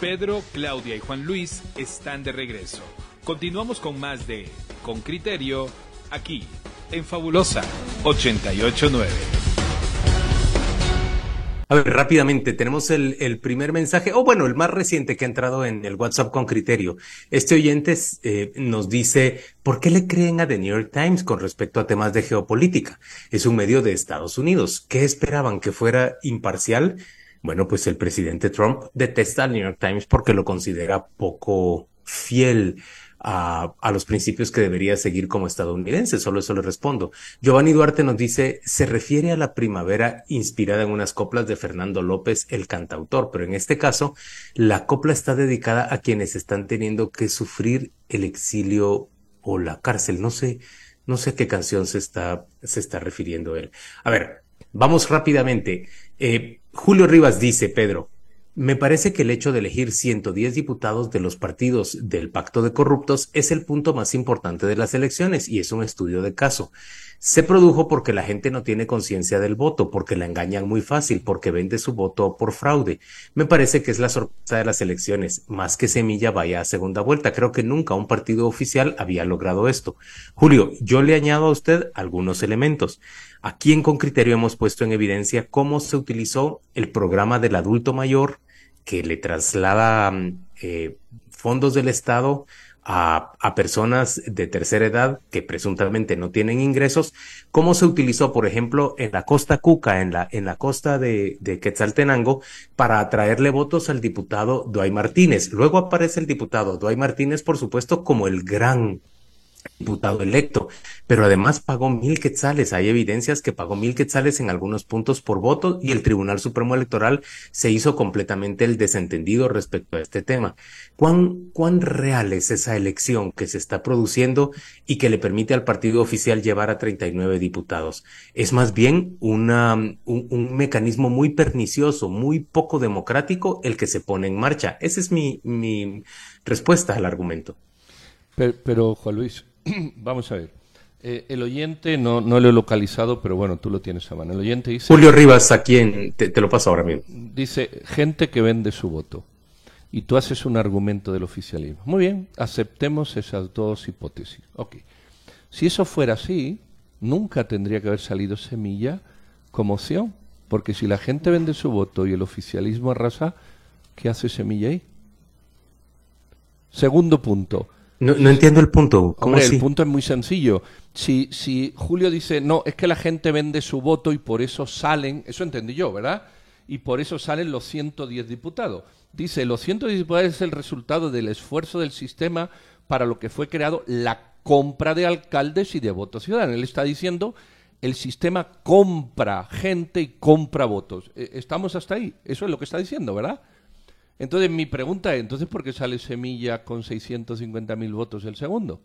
Pedro, Claudia y Juan Luis están de regreso. Continuamos con más de Con Criterio aquí en Fabulosa 889. A ver, rápidamente, tenemos el, primer mensaje, o bueno, el más reciente que ha entrado en el WhatsApp con criterio. Este oyente eh, nos dice, ¿por qué le creen a The New York Times con respecto a temas de geopolítica? Es un medio de Estados Unidos. ¿Qué esperaban? ¿Que fuera imparcial? Bueno, pues el presidente Trump detesta al New York Times porque lo considera poco fiel a, los principios que debería seguir como estadounidense. Solo eso le respondo. Giovanni Duarte nos dice, se refiere a la primavera inspirada en unas coplas de Fernando López, el cantautor, pero en este caso, la copla está dedicada a quienes están teniendo que sufrir el exilio o la cárcel. No sé, no sé a qué canción se está, se está refiriendo él. A ver, vamos rápidamente. Eh, Julio Rivas dice, Pedro, me parece que el hecho de elegir 110 diputados de los partidos del pacto de corruptos es el punto más importante de las elecciones y es un estudio de caso. Se produjo porque la gente no tiene conciencia del voto, porque la engañan muy fácil, porque vende su voto por fraude. Me parece que es la sorpresa de las elecciones, más que Semilla vaya a segunda vuelta. Creo que nunca un partido oficial había logrado esto. Julio, yo le añado a usted algunos elementos. Aquí en Con Criterio hemos puesto en evidencia cómo se utilizó el programa del adulto mayor que le traslada mm, eh, fondos del Estado a, personas de tercera edad que presuntamente no tienen ingresos, cómo se utilizó, por ejemplo, en la costa Cuca, en la, en la costa de, de Quetzaltenango, para atraerle votos al diputado Duay Martínez. Luego aparece el diputado Duay Martínez, por supuesto, como el gran diputado electo, pero además pagó mil quetzales. Hay evidencias que pagó mil quetzales en algunos puntos por voto y el Tribunal Supremo Electoral se hizo completamente el desentendido respecto a este tema. ¿Cuán, cuán real es esa elección que se está produciendo y que le permite al partido oficial llevar a 39 diputados? Es más bien una, un, mecanismo muy pernicioso, muy poco democrático el que se pone en marcha. Esa es mi, mi respuesta al argumento. pero Juan Luis, vamos a ver. Eh, el oyente, no, no lo he localizado, pero bueno, tú lo tienes a mano. El oyente dice... Julio Rivas, ¿a quién? Te, lo paso ahora mismo. Dice, gente que vende su voto. Y tú haces un argumento del oficialismo. Muy bien, aceptemos esas dos hipótesis. Ok. Si eso fuera así, nunca tendría que haber salido semilla como opción. Porque si la gente vende su voto y el oficialismo arrasa, ¿qué hace semilla ahí? Segundo punto. No, no entiendo el punto. Hombre, el punto es muy sencillo. Si, si Julio dice, no, es que la gente vende su voto y por eso salen, eso entendí yo, ¿verdad? Y por eso salen los 110 diputados. Dice, los 110 diputados es el resultado del esfuerzo del sistema para lo que fue creado la compra de alcaldes y de votos ciudadanos. Él está diciendo, el sistema compra gente y compra votos. E, ¿Estamos hasta ahí? Eso es lo que está diciendo, ¿verdad? Entonces mi pregunta es, entonces ¿por qué sale Semilla con 650.000 votos el segundo?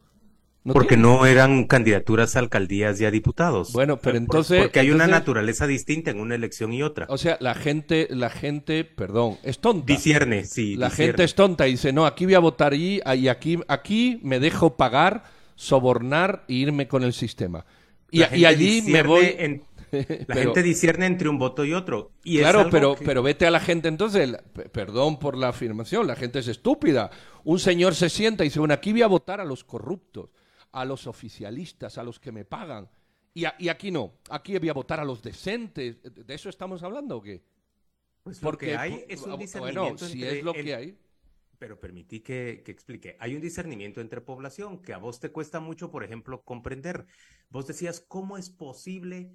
porque no eran candidaturas a alcaldías y a diputados. Bueno, pero entonces... Porque hay una naturaleza distinta en una elección y otra. O sea, la gente, la gente, perdón, es tonta. Discierne, sí. La gente es tonta y dice, no, aquí voy a votar y, y aquí, aquí me dejo pagar, sobornar e irme con el sistema. Y, y allí me voy... En La gente discierne entre un voto y otro. Y claro, pero, pero vete a la gente entonces, perdón por la afirmación, la gente es estúpida. Un señor se sienta y dice, bueno, aquí voy a votar a los corruptos, a los oficialistas, a los que me pagan. Y, aquí no, aquí voy a votar a los decentes. ¿De eso estamos hablando o qué? Pues Porque hay es un discernimiento bueno, si es lo que hay. Pero permití que, que, explique. Hay un discernimiento entre población que a vos te cuesta mucho, por ejemplo, comprender. Vos decías, ¿cómo es posible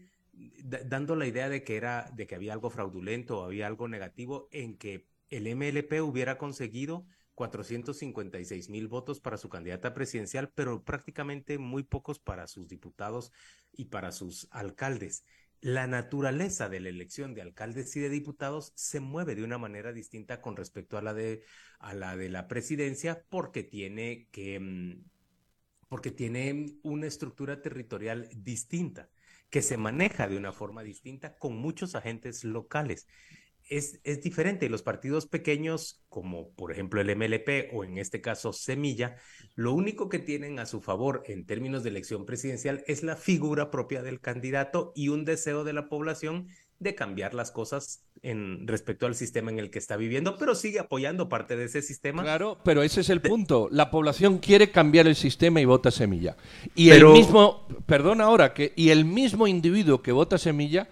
dando la idea de que era, de que había algo fraudulento o había algo negativo en que el MLP hubiera conseguido 456 mil votos para su candidata presidencial, pero prácticamente muy pocos para sus diputados y para sus alcaldes. La naturaleza de la elección de alcaldes y de diputados se mueve de una manera distinta con respecto a la de, a la, de la presidencia porque tiene que, mm, porque tiene una estructura territorial distinta que se maneja de una forma distinta con muchos agentes locales. Es, es diferente. Los partidos pequeños, como por ejemplo el MLP o en este caso Semilla, lo único que tienen a su favor en términos de elección presidencial es la figura propia del candidato y un deseo de la población de cambiar las cosas en respecto al sistema en el que está viviendo, pero sigue apoyando parte de ese sistema. Claro, pero ese es el punto. La población quiere cambiar el sistema y vota semilla. Y el mismo, perdón ahora, que y el mismo individuo que vota semilla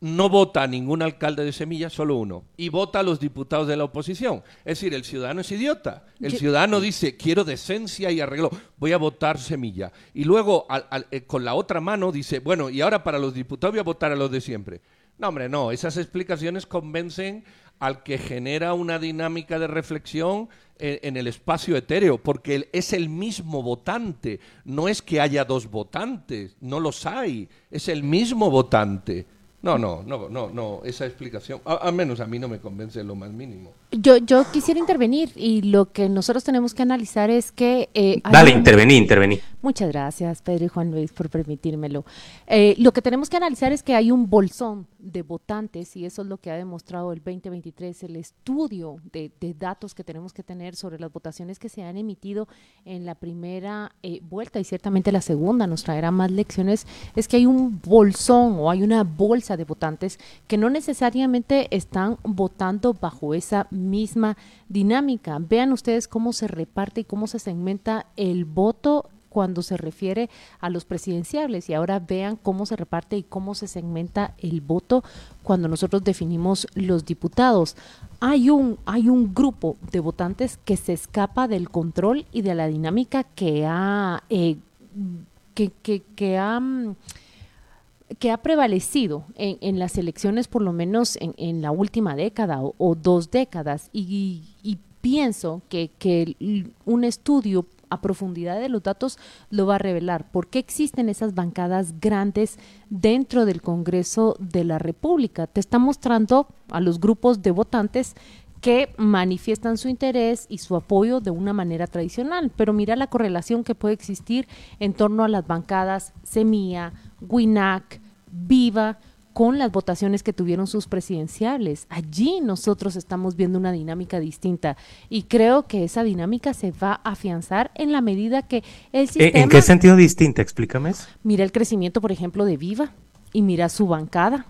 no vota a ningún alcalde de Semilla, solo uno, y vota a los diputados de la oposición. Es decir, el ciudadano es idiota. El ciudadano dice, quiero decencia y arreglo, voy a votar Semilla. Y luego, eh, con la otra mano, dice, bueno, y ahora para los diputados voy a votar a los de siempre. No, hombre, no, esas explicaciones convencen al que genera una dinámica de reflexión en, en, el espacio etéreo, porque es el mismo votante, no es que haya dos votantes, no los hay, es el mismo votante. No, no, no, no, no, esa explicación, al menos a mí no me convence lo más mínimo. Yo, yo quisiera intervenir y lo que nosotros tenemos que analizar es que... Eh, Dale, intervení, intervení. Muchas gracias, Pedro y Juan Luis, por permitírmelo. Eh, lo que tenemos que analizar es que hay un bolsón de votantes y eso es lo que ha demostrado el 2023, el estudio de, datos que tenemos que tener sobre las votaciones que se han emitido en la primera eh, vuelta y ciertamente la segunda nos traerá más lecciones, es que hay un bolsón o hay una bolsa de votantes que no necesariamente están votando bajo esa misma dinámica. Vean ustedes cómo se reparte y cómo se segmenta el voto cuando se refiere a los presidenciales y ahora vean cómo se reparte y cómo se segmenta el voto cuando nosotros definimos los diputados. Hay un, hay un grupo de votantes que se escapa del control y de la dinámica que ha, eh, que, ha que ha prevalecido en, las elecciones, por lo menos en, la última década o, dos décadas, y, pienso que, que, un estudio a profundidad de los datos lo va a revelar. ¿Por qué existen esas bancadas grandes dentro del Congreso de la República? Te está mostrando a los grupos de votantes que manifiestan su interés y su apoyo de una manera tradicional. Pero mira la correlación que puede existir en torno a las bancadas Semilla, WINAC, Viva, con las votaciones que tuvieron sus presidenciales. Allí nosotros estamos viendo una dinámica distinta y creo que esa dinámica se va a afianzar en la medida que el sistema... ¿En qué sentido distinta? Explícame. Mira el crecimiento, por ejemplo, de Viva y mira su bancada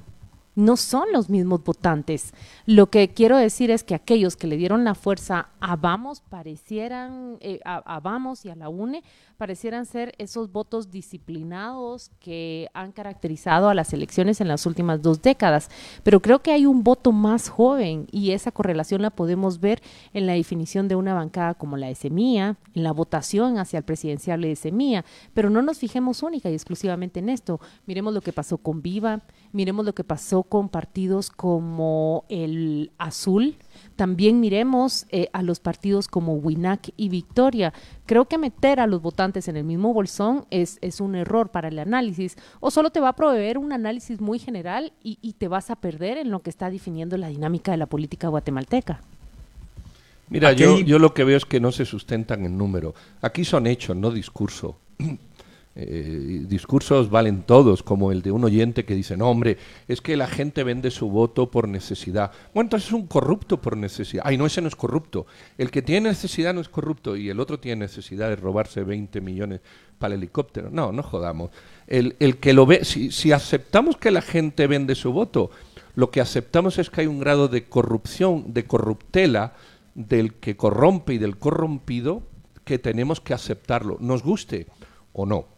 no son los mismos votantes. Lo que quiero decir es que aquellos que le dieron la fuerza a Vamos parecieran, eh, a, Vamos y a la UNE, parecieran ser esos votos disciplinados que han caracterizado a las elecciones en las últimas dos décadas. Pero creo que hay un voto más joven y esa correlación la podemos ver en la definición de una bancada como la de Semilla, en la votación hacia el presidencial de Semilla. Pero no nos fijemos única y exclusivamente en esto. Miremos lo que pasó con Viva, miremos lo que pasó con partidos como el Azul, también miremos eh, a los partidos como WINAC y Victoria. Creo que meter a los votantes en el mismo bolsón es, es un error para el análisis o solo te va a proveer un análisis muy general y, y te vas a perder en lo que está definiendo la dinámica de la política guatemalteca. Mira, yo, yo lo que veo es que no se sustentan en número. Aquí son hechos, no discurso. Eh, discursos valen todos, como el de un oyente que dice, no, hombre, es que la gente vende su voto por necesidad. Bueno, entonces es un corrupto por necesidad. Ay, no, ese no es corrupto. El que tiene necesidad no es corrupto y el otro tiene necesidad de robarse 20 millones para el helicóptero. No, no jodamos. El, el que lo ve, si, si aceptamos que la gente vende su voto, lo que aceptamos es que hay un grado de corrupción, de corruptela del que corrompe y del corrompido que tenemos que aceptarlo, nos guste o no.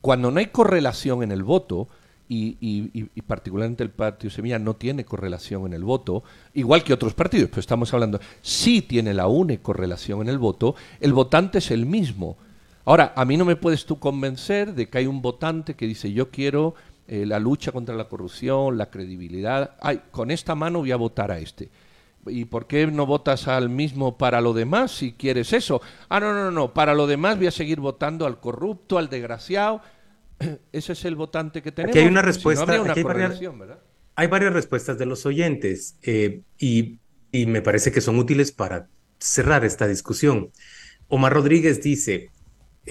Cuando no hay correlación en el voto, y, particularmente el Partido Semilla no tiene correlación en el voto, igual que otros partidos, pero estamos hablando, sí tiene la única correlación en el voto, el votante es el mismo. Ahora, a mí no me puedes tú convencer de que hay un votante que dice yo quiero eh, la lucha contra la corrupción, la credibilidad, ay, con esta mano voy a votar a este. ¿Y por qué no votas al mismo para lo demás si quieres eso? Ah, no, no, no, para lo demás voy a seguir votando al corrupto, al desgraciado. Ese es el votante que tenemos. Aquí hay una respuesta. hay, varias, respuestas de los oyentes eh, y, y me parece que son útiles para cerrar esta discusión. Omar Rodríguez dice,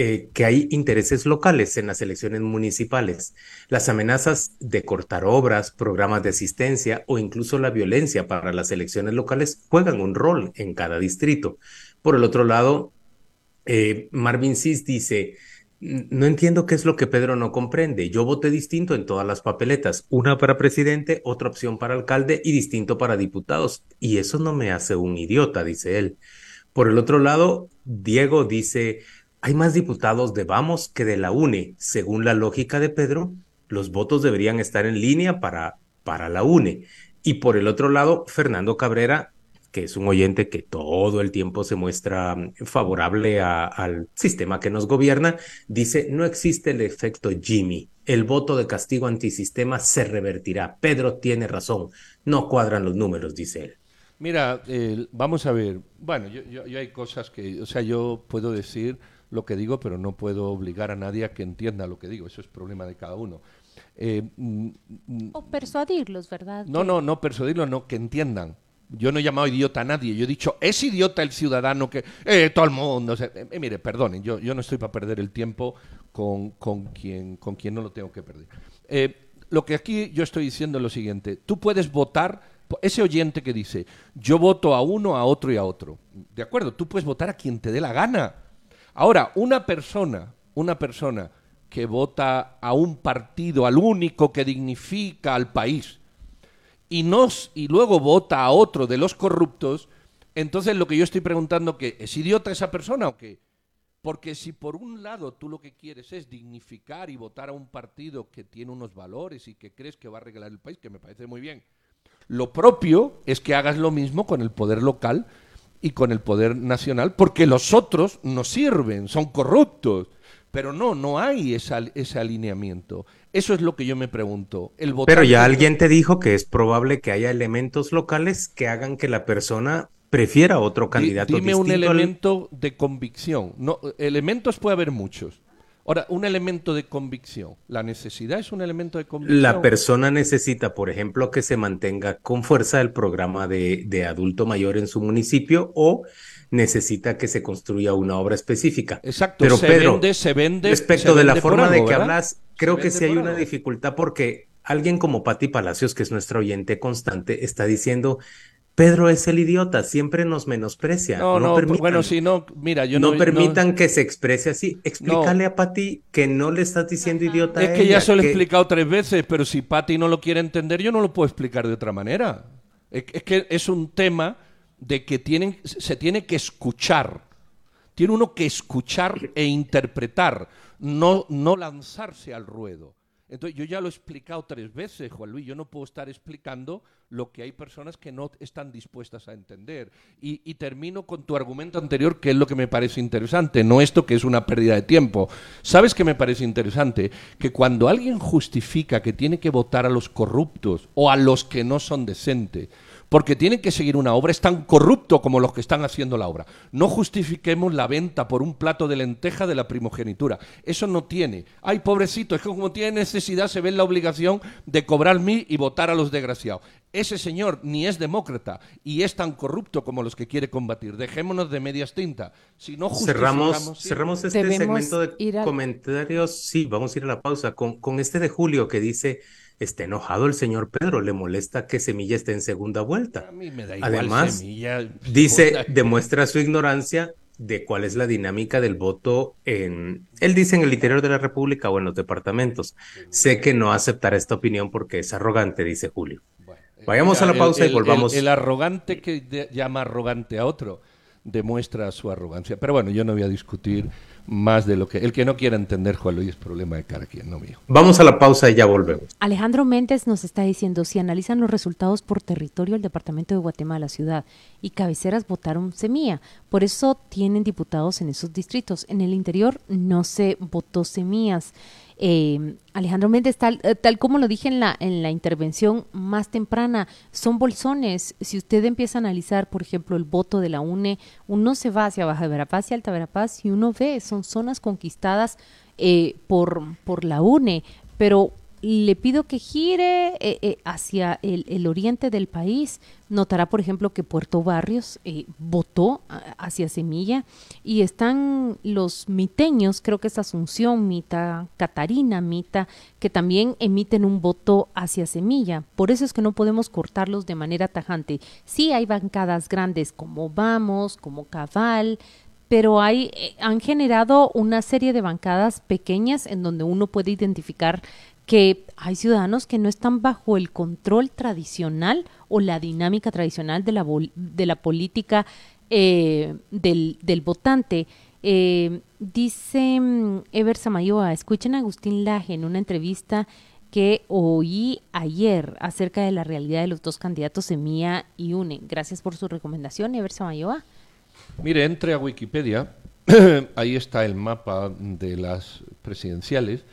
eh, que hay intereses locales en las elecciones municipales. Las amenazas de cortar obras, programas de asistencia o incluso la violencia para las elecciones locales juegan un rol en cada distrito. Por el otro lado, eh, Marvin Cis dice, No entiendo qué es lo que Pedro no comprende. Yo voté distinto en todas las papeletas, una para presidente, otra opción para alcalde y distinto para diputados. Y eso no me hace un idiota, dice él. Por el otro lado, Diego dice, hay más diputados de Vamos que de la UNE. Según la lógica de Pedro, los votos deberían estar en línea para, para la UNE. Y por el otro lado, Fernando Cabrera que es un oyente que todo el tiempo se muestra mm, favorable al sistema que nos gobierna, dice, no existe el efecto Jimmy. El voto de castigo antisistema se revertirá. Pedro tiene razón. No cuadran los números, dice él. Mira, vamos a ver. Bueno, yo, hay cosas que, o sea, yo puedo decir lo que digo, pero no puedo obligar a nadie a que entienda lo que digo. Eso es problema de cada uno. Eh, mm, mm, o persuadirlos, ¿verdad? No, no, no persuadirlos, no, que entiendan. Yo no he llamado idiota a nadie, yo he dicho, es idiota el ciudadano que... Eh, todo el mundo... Eh, eh, mire, perdonen, yo, yo no estoy para perder el tiempo con, con, quien, con quien no lo tengo que perder. lo que aquí yo estoy diciendo es lo siguiente, tú puedes votar, ese oyente que dice, yo voto a uno, a otro y a otro. De acuerdo, tú puedes votar a quien te dé la gana. Ahora, una persona, una persona que vota a un partido, al único que dignifica al país, y, nos, y luego vota a otro de los corruptos, entonces lo que yo estoy preguntando que es idiota esa persona o qué? Porque si por un lado tú lo que quieres es dignificar y votar a un partido que tiene unos valores y que crees que va a arreglar el país, que me parece muy bien, lo propio es que hagas lo mismo con el poder local y con el poder nacional, porque los otros no sirven, son corruptos. Pero no, no hay ese alineamiento. Eso es lo que yo me pregunto. El Pero ya alguien te dijo que es probable que haya elementos locales que hagan que la persona prefiera otro candidato. Dime un elemento de convicción. No, elementos puede haber muchos. Ahora, un elemento de convicción. ¿La necesidad es un elemento de convicción? La persona necesita, por ejemplo, que se mantenga con fuerza el programa de, de adulto mayor en su municipio o necesita que se construya una obra específica. Exacto, Pero se vende, se vende. Respecto de la forma de que hablas, creo que sí hay una dificultad porque alguien como Patti Palacios, que es nuestra oyente constante, está diciendo Pedro es el idiota, siempre nos menosprecia. No, no, bueno, si no, mira, yo no. No permitan que se exprese así. Explícale a Patti que no le estás diciendo idiota. Es que ya se lo he explicado tres veces, pero si Patti no lo quiere entender, yo no lo puedo explicar de otra manera. es que es un tema de que tienen, se tiene que escuchar. Tiene uno que escuchar e interpretar, no, no lanzarse al ruedo. Entonces, yo ya lo he explicado tres veces, Juan Luis, yo no puedo estar explicando lo que hay personas que no están dispuestas a entender. Y, y, termino con tu argumento anterior, que es lo que me parece interesante, no esto que es una pérdida de tiempo. ¿Sabes qué me parece interesante? Que cuando alguien justifica que tiene que votar a los corruptos o a los que no son decentes, porque tienen que seguir una obra, es tan corrupto como los que están haciendo la obra. No justifiquemos la venta por un plato de lenteja de la primogenitura. Eso no tiene. Ay, pobrecito, es que como tiene necesidad se ve en la obligación de cobrar mí y votar a los desgraciados. Ese señor ni es demócrata y es tan corrupto como los que quiere combatir. Dejémonos de medias tintas. Si no cerramos, cerramos este segmento de comentarios. Sí, vamos a ir a la pausa con, con este de Julio que dice está enojado el señor Pedro, le molesta que Semilla esté en segunda vuelta. A mí me da igual Además, Semilla, dice, demuestra su ignorancia de cuál es la dinámica del voto en, él dice en el interior de la República o en los departamentos. Sé que no aceptará esta opinión porque es arrogante, dice Julio. Vayamos a la pausa y volvamos. El, arrogante que llama arrogante a otro demuestra su arrogancia. Pero bueno, yo no voy a discutir más de lo que... El que no quiera entender, Juan Luis, es problema de cada quien, no mío. Vamos a la pausa y ya volvemos. Alejandro Méndez nos está diciendo, si analizan los resultados por territorio, el departamento de Guatemala, ciudad y cabeceras votaron semilla. Por eso tienen diputados en esos distritos. En el interior no se votó semillas. Eh, Alejandro Méndez, tal, eh, tal como lo dije en la, en la intervención más temprana, son bolsones. Si usted empieza a analizar, por ejemplo, el voto de la UNE, uno se va hacia Baja Verapaz y Alta Verapaz y uno ve, son zonas conquistadas eh, por, por la UNE, pero le pido que gire eh, eh, hacia el, oriente del país. Notará, por ejemplo, que Puerto Barrios eh, votó hacia Semilla y están los miteños, creo que es Asunción, Mita, Catarina, Mita, que también emiten un voto hacia Semilla. Por eso es que no podemos cortarlos de manera tajante. Sí hay bancadas grandes como Vamos, como Cabal, pero hay, han generado una serie de bancadas pequeñas en donde uno puede identificar que hay ciudadanos que no están bajo el control tradicional o la dinámica tradicional de la, de la política eh, del, del, votante. Eh, dice mm, Ever Samayoa, escuchen a Agustín Laje en una entrevista que oí ayer acerca de la realidad de los dos candidatos Semilla y UNE. Gracias por su recomendación, Ever Samayoa. Mire, entre a Wikipedia, ahí está el mapa de las presidenciales.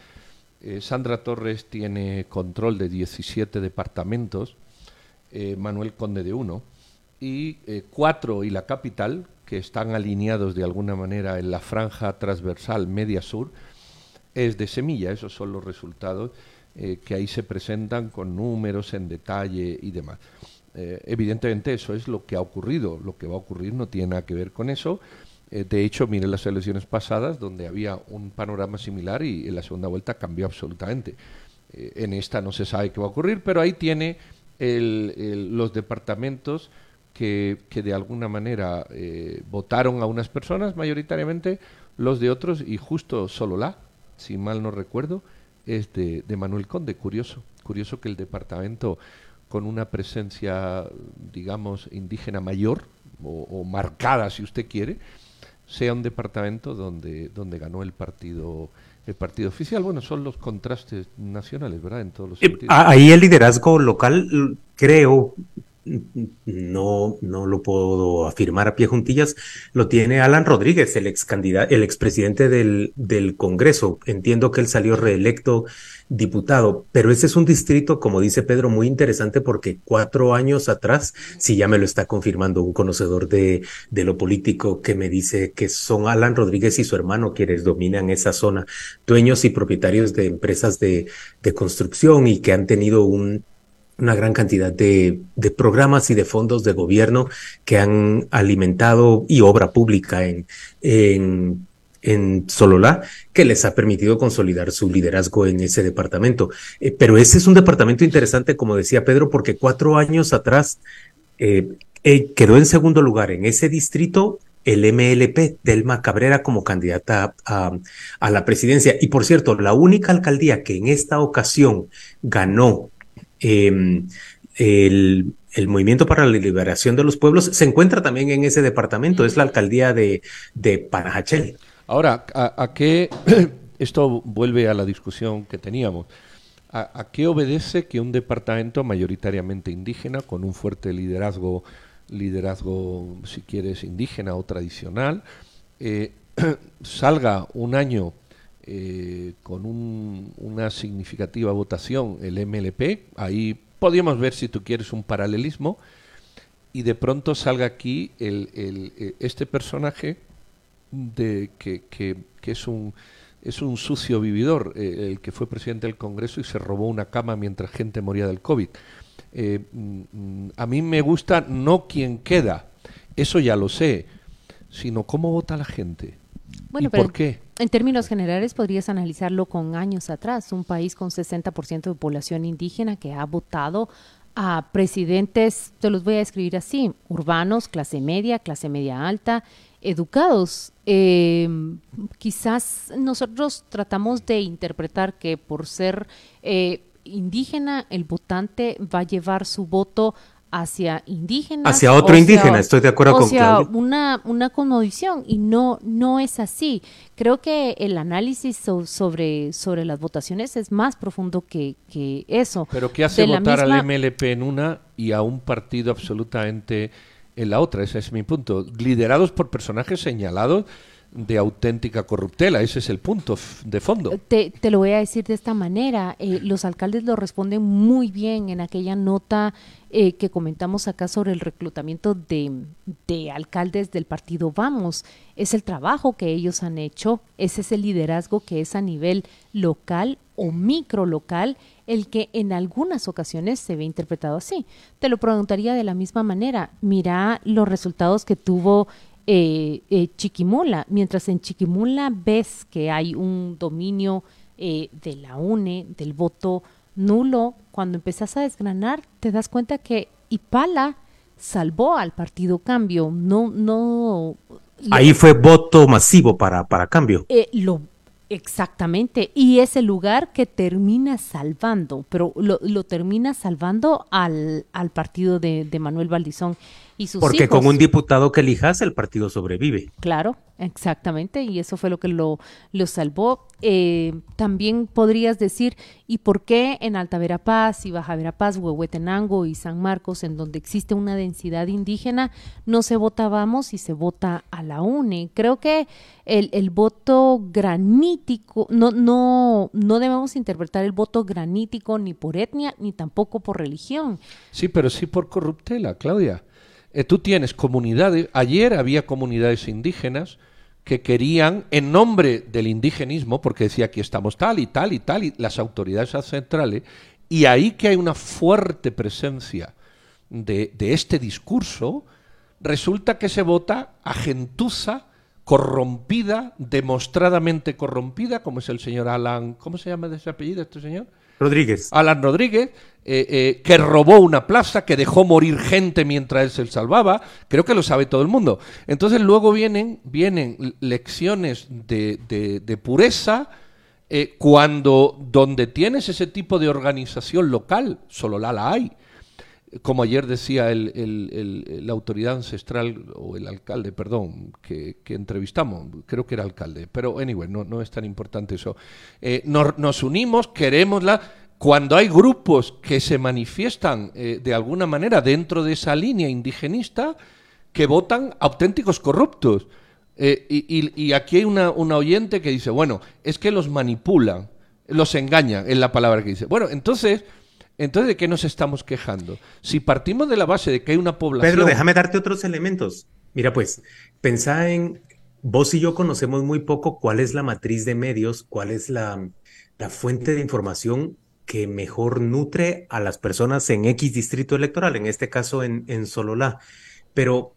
Eh, Sandra Torres tiene control de 17 departamentos, eh, Manuel Conde de uno, y eh, cuatro y la capital, que están alineados de alguna manera en la franja transversal media-sur, es de semilla. Esos son los resultados que ahí se presentan con números en detalle y demás. Evidentemente eso es lo que ha ocurrido. Lo que va a ocurrir no tiene nada que ver con eso. Eh, de hecho, mire las elecciones pasadas donde había un panorama similar y en la segunda vuelta cambió absolutamente. Eh, en esta no se sabe qué va a ocurrir, pero ahí tiene los departamentos que, que, de alguna manera votaron a unas personas mayoritariamente, los de otros, y justo solo la, si mal no recuerdo, es de, de Manuel Conde. Curioso, curioso que el departamento con una presencia, digamos, indígena mayor o, marcada, si usted quiere, sea un departamento donde, donde ganó el partido el partido oficial. Bueno, son los contrastes nacionales, ¿verdad? En todos los eh, sentidos. Ahí el liderazgo local, creo, no, no lo puedo afirmar a pie juntillas, lo tiene Alan Rodríguez, el ex candidato, el expresidente del, del Congreso. Entiendo que él salió reelecto diputado, pero ese es un distrito, como dice Pedro, muy interesante porque cuatro años atrás, si ya me lo está confirmando un conocedor de, de lo político que me dice que son Alan Rodríguez y su hermano quienes dominan esa zona, dueños y propietarios de empresas de, de construcción y que han tenido un, una gran cantidad de, programas y de fondos de gobierno que han alimentado y obra pública en, en, Sololá que les ha permitido consolidar su liderazgo en ese departamento. Eh, pero ese es un departamento interesante, como decía Pedro, porque cuatro años atrás eh, eh, quedó en segundo lugar en ese distrito el MLP, Delma Cabrera, como candidata a la presidencia. Y por cierto, la única alcaldía que en esta ocasión ganó Em, el, Movimiento para la Liberación de los Pueblos se encuentra también en ese departamento, es la alcaldía de, de Panajachel. Ahora, ¿a, qué esto vuelve a la discusión que teníamos? ¿A, qué obedece que un departamento mayoritariamente indígena, con un fuerte liderazgo, liderazgo si quieres, indígena o tradicional, eh, salga un año eh, con una significativa votación el MLP, ahí podríamos ver si tú quieres un paralelismo, y de pronto salga aquí el, eh, este personaje de, que, que, es un es un sucio vividor, eh, el que fue presidente del Congreso y se robó una cama mientras gente moría del COVID. Mm, a mí me gusta no quien queda, eso ya lo sé, sino cómo vota la gente. Bueno, ¿Y por qué? En términos generales, podrías analizarlo con años atrás. Un país con 60% de población indígena que ha votado a presidentes, te los voy a describir así, urbanos, clase media, clase media alta, educados. Eh, quizás nosotros tratamos de interpretar que por ser eh, indígena, el votante va a llevar su voto hacia indígenas. Hacia otro indígena, estoy de acuerdo con Claudia. Una, una condición y no, no es así. Creo que el análisis sobre, sobre las votaciones es más profundo que, que eso. Pero ¿qué hace votar al MLP en una y a un partido absolutamente en la otra? Ese es mi punto. Liderados por personajes señalados de auténtica corruptela. Ese es el punto de fondo. Te, te lo voy a decir de esta manera. Eh, los alcaldes lo responden muy bien en aquella nota eh, que comentamos acá sobre el reclutamiento de, de, alcaldes del partido Vamos. Es el trabajo que ellos han hecho, ese es el liderazgo que es a nivel local o micro local el que en algunas ocasiones se ve interpretado así. Te lo preguntaría de la misma manera. Mira los resultados que tuvo eh, eh, Chiquimula. Mientras en Chiquimula ves que hay un dominio eh, de la UNE, del voto nulo, cuando empezás a desgranar te das cuenta que Ipala salvó al partido Cambio. No, no, Ahí fue voto masivo para, para cambio. Eh, lo, exactamente. Y es el lugar que termina salvando, pero lo, lo termina salvando al, al partido de, de Manuel Valdizón. Porque con un diputado que elijas el partido sobrevive. Claro, exactamente, y eso fue lo que lo, lo salvó. Eh, también podrías decir, ¿y por qué en Alta Verapaz y Baja Verapaz, Huehuetenango y San Marcos, en donde existe una densidad indígena, no se vota vamos y se vota a la UNE? Creo que el, el voto granítico, no, no, no debemos interpretar el voto granítico ni por etnia ni tampoco por religión. Sí, pero sí por corruptela, Claudia. Eh, tú tienes comunidades, ayer había comunidades indígenas que querían, en nombre del indigenismo, porque decía aquí estamos tal y tal y tal, y las autoridades centrales, y ahí que hay una fuerte presencia de, este discurso, resulta que se vota a gentuza corrompida, demostradamente corrompida, como es el señor Alan, ¿cómo se llama de ese apellido este señor? Rodríguez. Alan Rodríguez, eh, eh, que robó una plaza, que dejó morir gente mientras él se salvaba. Creo que lo sabe todo el mundo. Entonces luego vienen, vienen lecciones de, pureza. Eh, cuando donde tienes ese tipo de organización local, solo la, la hay, como ayer decía la autoridad ancestral, o el alcalde, perdón, que, entrevistamos, creo que era alcalde, pero anyway, no, es tan importante eso. nos, unimos, queremosla, cuando hay grupos que se manifiestan eh, de alguna manera dentro de esa línea indigenista que votan auténticos corruptos. Eh, y, aquí hay una, oyente que dice, bueno, es que los manipulan, los engañan, es la palabra que dice. Bueno, entonces, entonces ¿de qué nos estamos quejando? Si partimos de la base de que hay una población... Pedro, déjame darte otros elementos. Mira, pues, pensá en, vos y yo conocemos muy poco cuál es la matriz de medios, cuál es la, la fuente de información que mejor nutre a las personas en X distrito electoral, en este caso en, en Sololá. Pero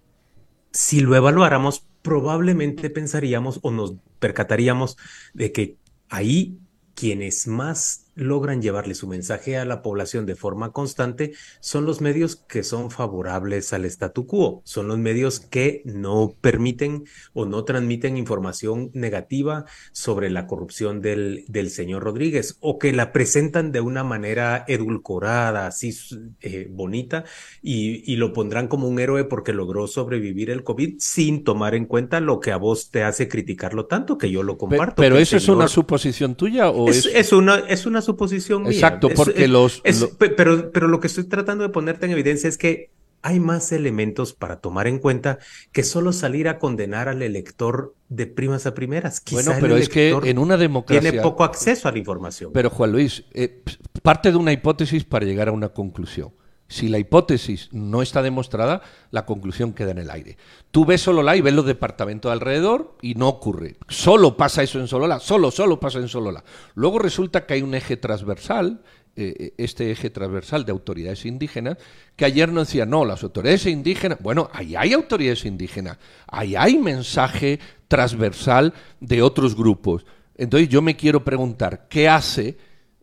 si lo evaluáramos, probablemente pensaríamos o nos percataríamos de que ahí quienes más logran llevarle su mensaje a la población de forma constante son los medios que son favorables al statu quo, son los medios que no permiten o no transmiten información negativa sobre la corrupción del, del señor Rodríguez o que la presentan de una manera edulcorada, así eh, bonita, y, y lo pondrán como un héroe porque logró sobrevivir el COVID sin tomar en cuenta lo que a vos te hace criticarlo tanto, que yo lo comparto. Pero, eso es una suposición tuya o es, es una, es una suposición mía. Exacto, porque los... Pero, pero lo que estoy tratando de ponerte en evidencia es que hay más elementos para tomar en cuenta que solo salir a condenar al elector de primas a primeras. bueno, pero es que en una democracia... Tiene poco acceso a la información. Pero Juan Luis, eh, parte de una hipótesis para llegar a una conclusión. Si la hipótesis no está demostrada, la conclusión queda en el aire. Tú ves solo la y ves los departamentos alrededor y no ocurre. Solo pasa eso en Solola, solo, solo pasa en Solola. Luego resulta que hay un eje transversal, eh, eh, este eje transversal de autoridades indígenas, que ayer nos decía, no, las autoridades indígenas, bueno, ahí hay autoridades indígenas, ahí hay mensaje transversal de otros grupos. Entonces yo me quiero preguntar, ¿qué hace?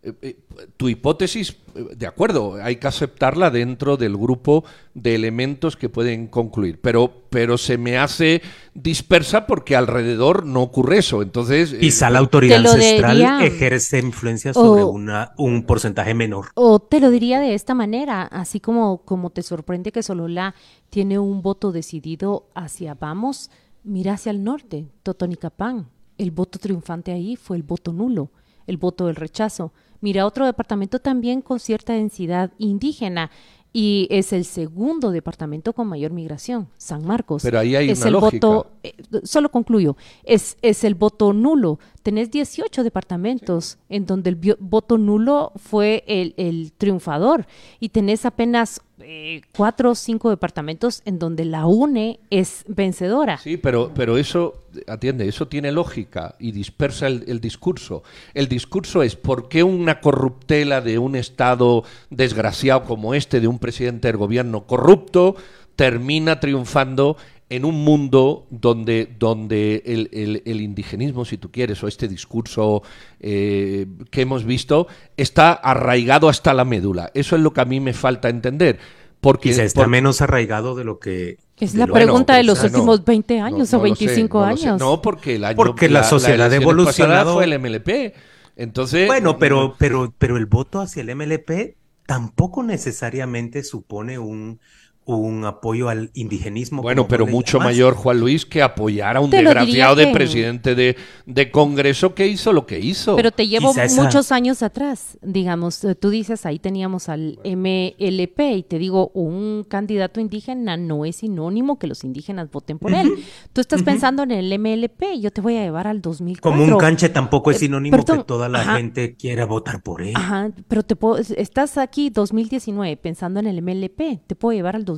Eh, eh, tu hipótesis, eh, de acuerdo, hay que aceptarla dentro del grupo de elementos que pueden concluir, pero, pero se me hace dispersa porque alrededor no ocurre eso. Entonces, quizá la autoridad ancestral ejerce influencia sobre una, un porcentaje menor. O te lo diría de esta manera, así como, como te sorprende que Solola tiene un voto decidido hacia Vamos, mira hacia el norte, Totonicapán. El voto triunfante ahí fue el voto nulo, el voto del rechazo. Mira, otro departamento también con cierta densidad indígena y es el segundo departamento con mayor migración, San Marcos. Pero ahí hay es una el lógica. voto, eh, solo concluyo, es, es el voto nulo. Tenés 18 departamentos en donde el voto nulo fue el, el triunfador y tenés apenas eh, cuatro o cinco departamentos en donde la UNE es vencedora. Sí, pero, pero eso, atiende, eso tiene lógica y dispersa el, discurso. El discurso es ¿por qué una corruptela de un Estado desgraciado como este, de un presidente del gobierno corrupto, termina triunfando en un mundo donde, donde el, indigenismo, si tú quieres, o este discurso eh, que hemos visto, está arraigado hasta la médula. Eso es lo que a mí me falta entender. Porque, está menos arraigado de lo que Es la lo- pregunta de los Bueno, últimos no, 20 años no- o no lo sé, 25 no lo sé. años. No, porque el año Porque la sociedad ha elección pasada evolucionado. fue el MLP. Entonces, Bueno, pero, pero, pero el voto hacia el MLP tampoco necesariamente supone un, un apoyo al indigenismo. Bueno, pero mucho mayor Juan Luis que apoyar a un desgraciado de que- presidente de, de Congreso que hizo lo que hizo. Pero te llevo Quizá esa- muchos años atrás, digamos, eh, tú dices, ahí teníamos al MLP y te digo, un candidato indígena no es sinónimo que los indígenas voten por él. Tú estás pensando en el MLP, yo te voy a llevar al 2004. Como un canche tampoco es Eh, sinónimo perdón, que toda la ajá. gente quiera votar por él. Ajá, pero te puedo, es- estás aquí 2019 pensando en el MLP, te puedo llevar al 2004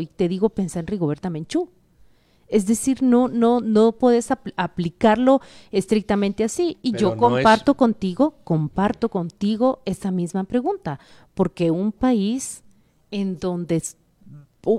y te digo pensar en Rigoberta Menchú. Es decir, no, no, no puedes apl- aplicarlo estrictamente así. Y Pero yo no es- comparto contigo, comparto contigo esa misma pregunta, porque un país en donde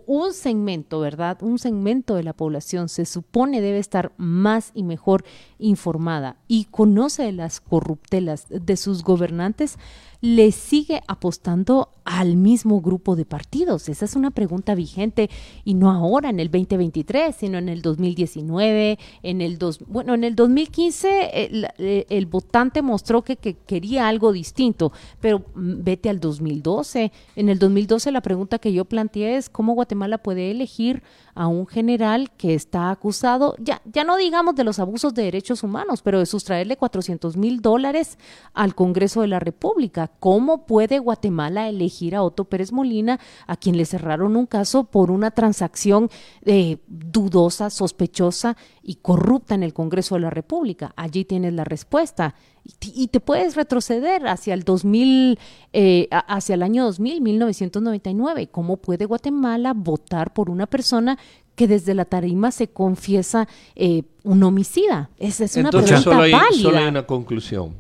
un segmento, ¿verdad? Un segmento de la población se supone debe estar más y mejor informada y conoce de las corruptelas de sus gobernantes, le sigue apostando al mismo grupo de partidos. Esa es una pregunta vigente y no ahora en el 2023, sino en el 2019, en el dos, bueno, en el 2015 el, el votante mostró que, que quería algo distinto, pero mm, vete al 2012. En el 2012 la pregunta que yo planteé es cómo Guatemala puede elegir a un general que está acusado, ya, ya no digamos de los abusos de derechos humanos, pero de sustraerle 400 mil dólares al Congreso de la República. ¿Cómo puede Guatemala elegir a Otto Pérez Molina, a quien le cerraron un caso por una transacción eh, dudosa, sospechosa y corrupta en el Congreso de la República? Allí tienes la respuesta. Y te- puedes retroceder hacia el 2000, eh, hacia el año 2000, 1999. ¿Cómo puede Guatemala votar por una persona que desde la tarima se confiesa eh, un homicida? Esa es una Entonces pregunta solo hay, válida. solo hay una conclusión.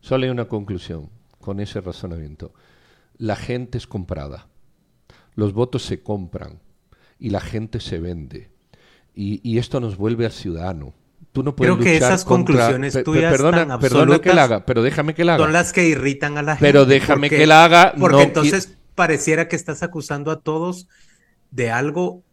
Solo hay una conclusión con ese razonamiento. La gente es comprada. Los votos se compran y la gente se vende. Y, y esto nos vuelve al ciudadano. Tú no puedes Creo que esas contra- conclusiones tuyas perdona, tan perdona que la haga, pero déjame que la haga. Son las que irritan a la gente. Pero déjame porque- que la haga, Porque no entonces pareciera que estás acusando a todos de algo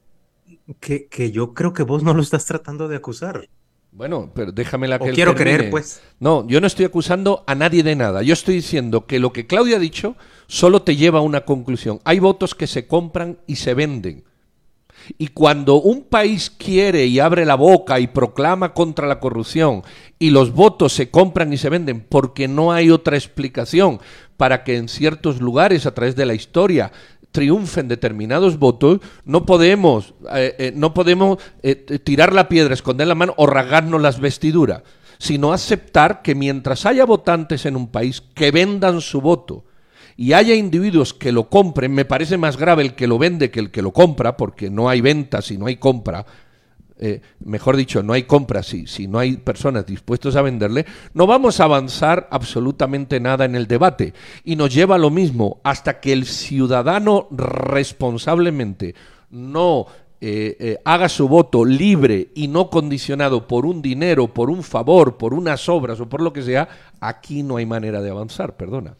que, que yo creo que vos no lo estás tratando de acusar. Bueno, pero déjame la que quiero termine. creer, pues. No, yo no estoy acusando a nadie de nada. Yo estoy diciendo que lo que Claudia ha dicho solo te lleva a una conclusión. Hay votos que se compran y se venden. Y cuando un país quiere y abre la boca y proclama contra la corrupción y los votos se compran y se venden porque no hay otra explicación para que en ciertos lugares a través de la historia triunfen determinados votos, no podemos, eh, eh, no podemos eh, tirar la piedra, esconder la mano o rasgarnos las vestiduras, sino aceptar que mientras haya votantes en un país que vendan su voto, y haya individuos que lo compren, me parece más grave el que lo vende que el que lo compra, porque no hay venta si no hay compra, eh, mejor dicho, no hay compra si, si no hay personas dispuestas a venderle, no vamos a avanzar absolutamente nada en el debate. Y nos lleva a lo mismo, hasta que el ciudadano responsablemente no eh, eh, haga su voto libre y no condicionado por un dinero, por un favor, por unas obras o por lo que sea, aquí no hay manera de avanzar, perdona.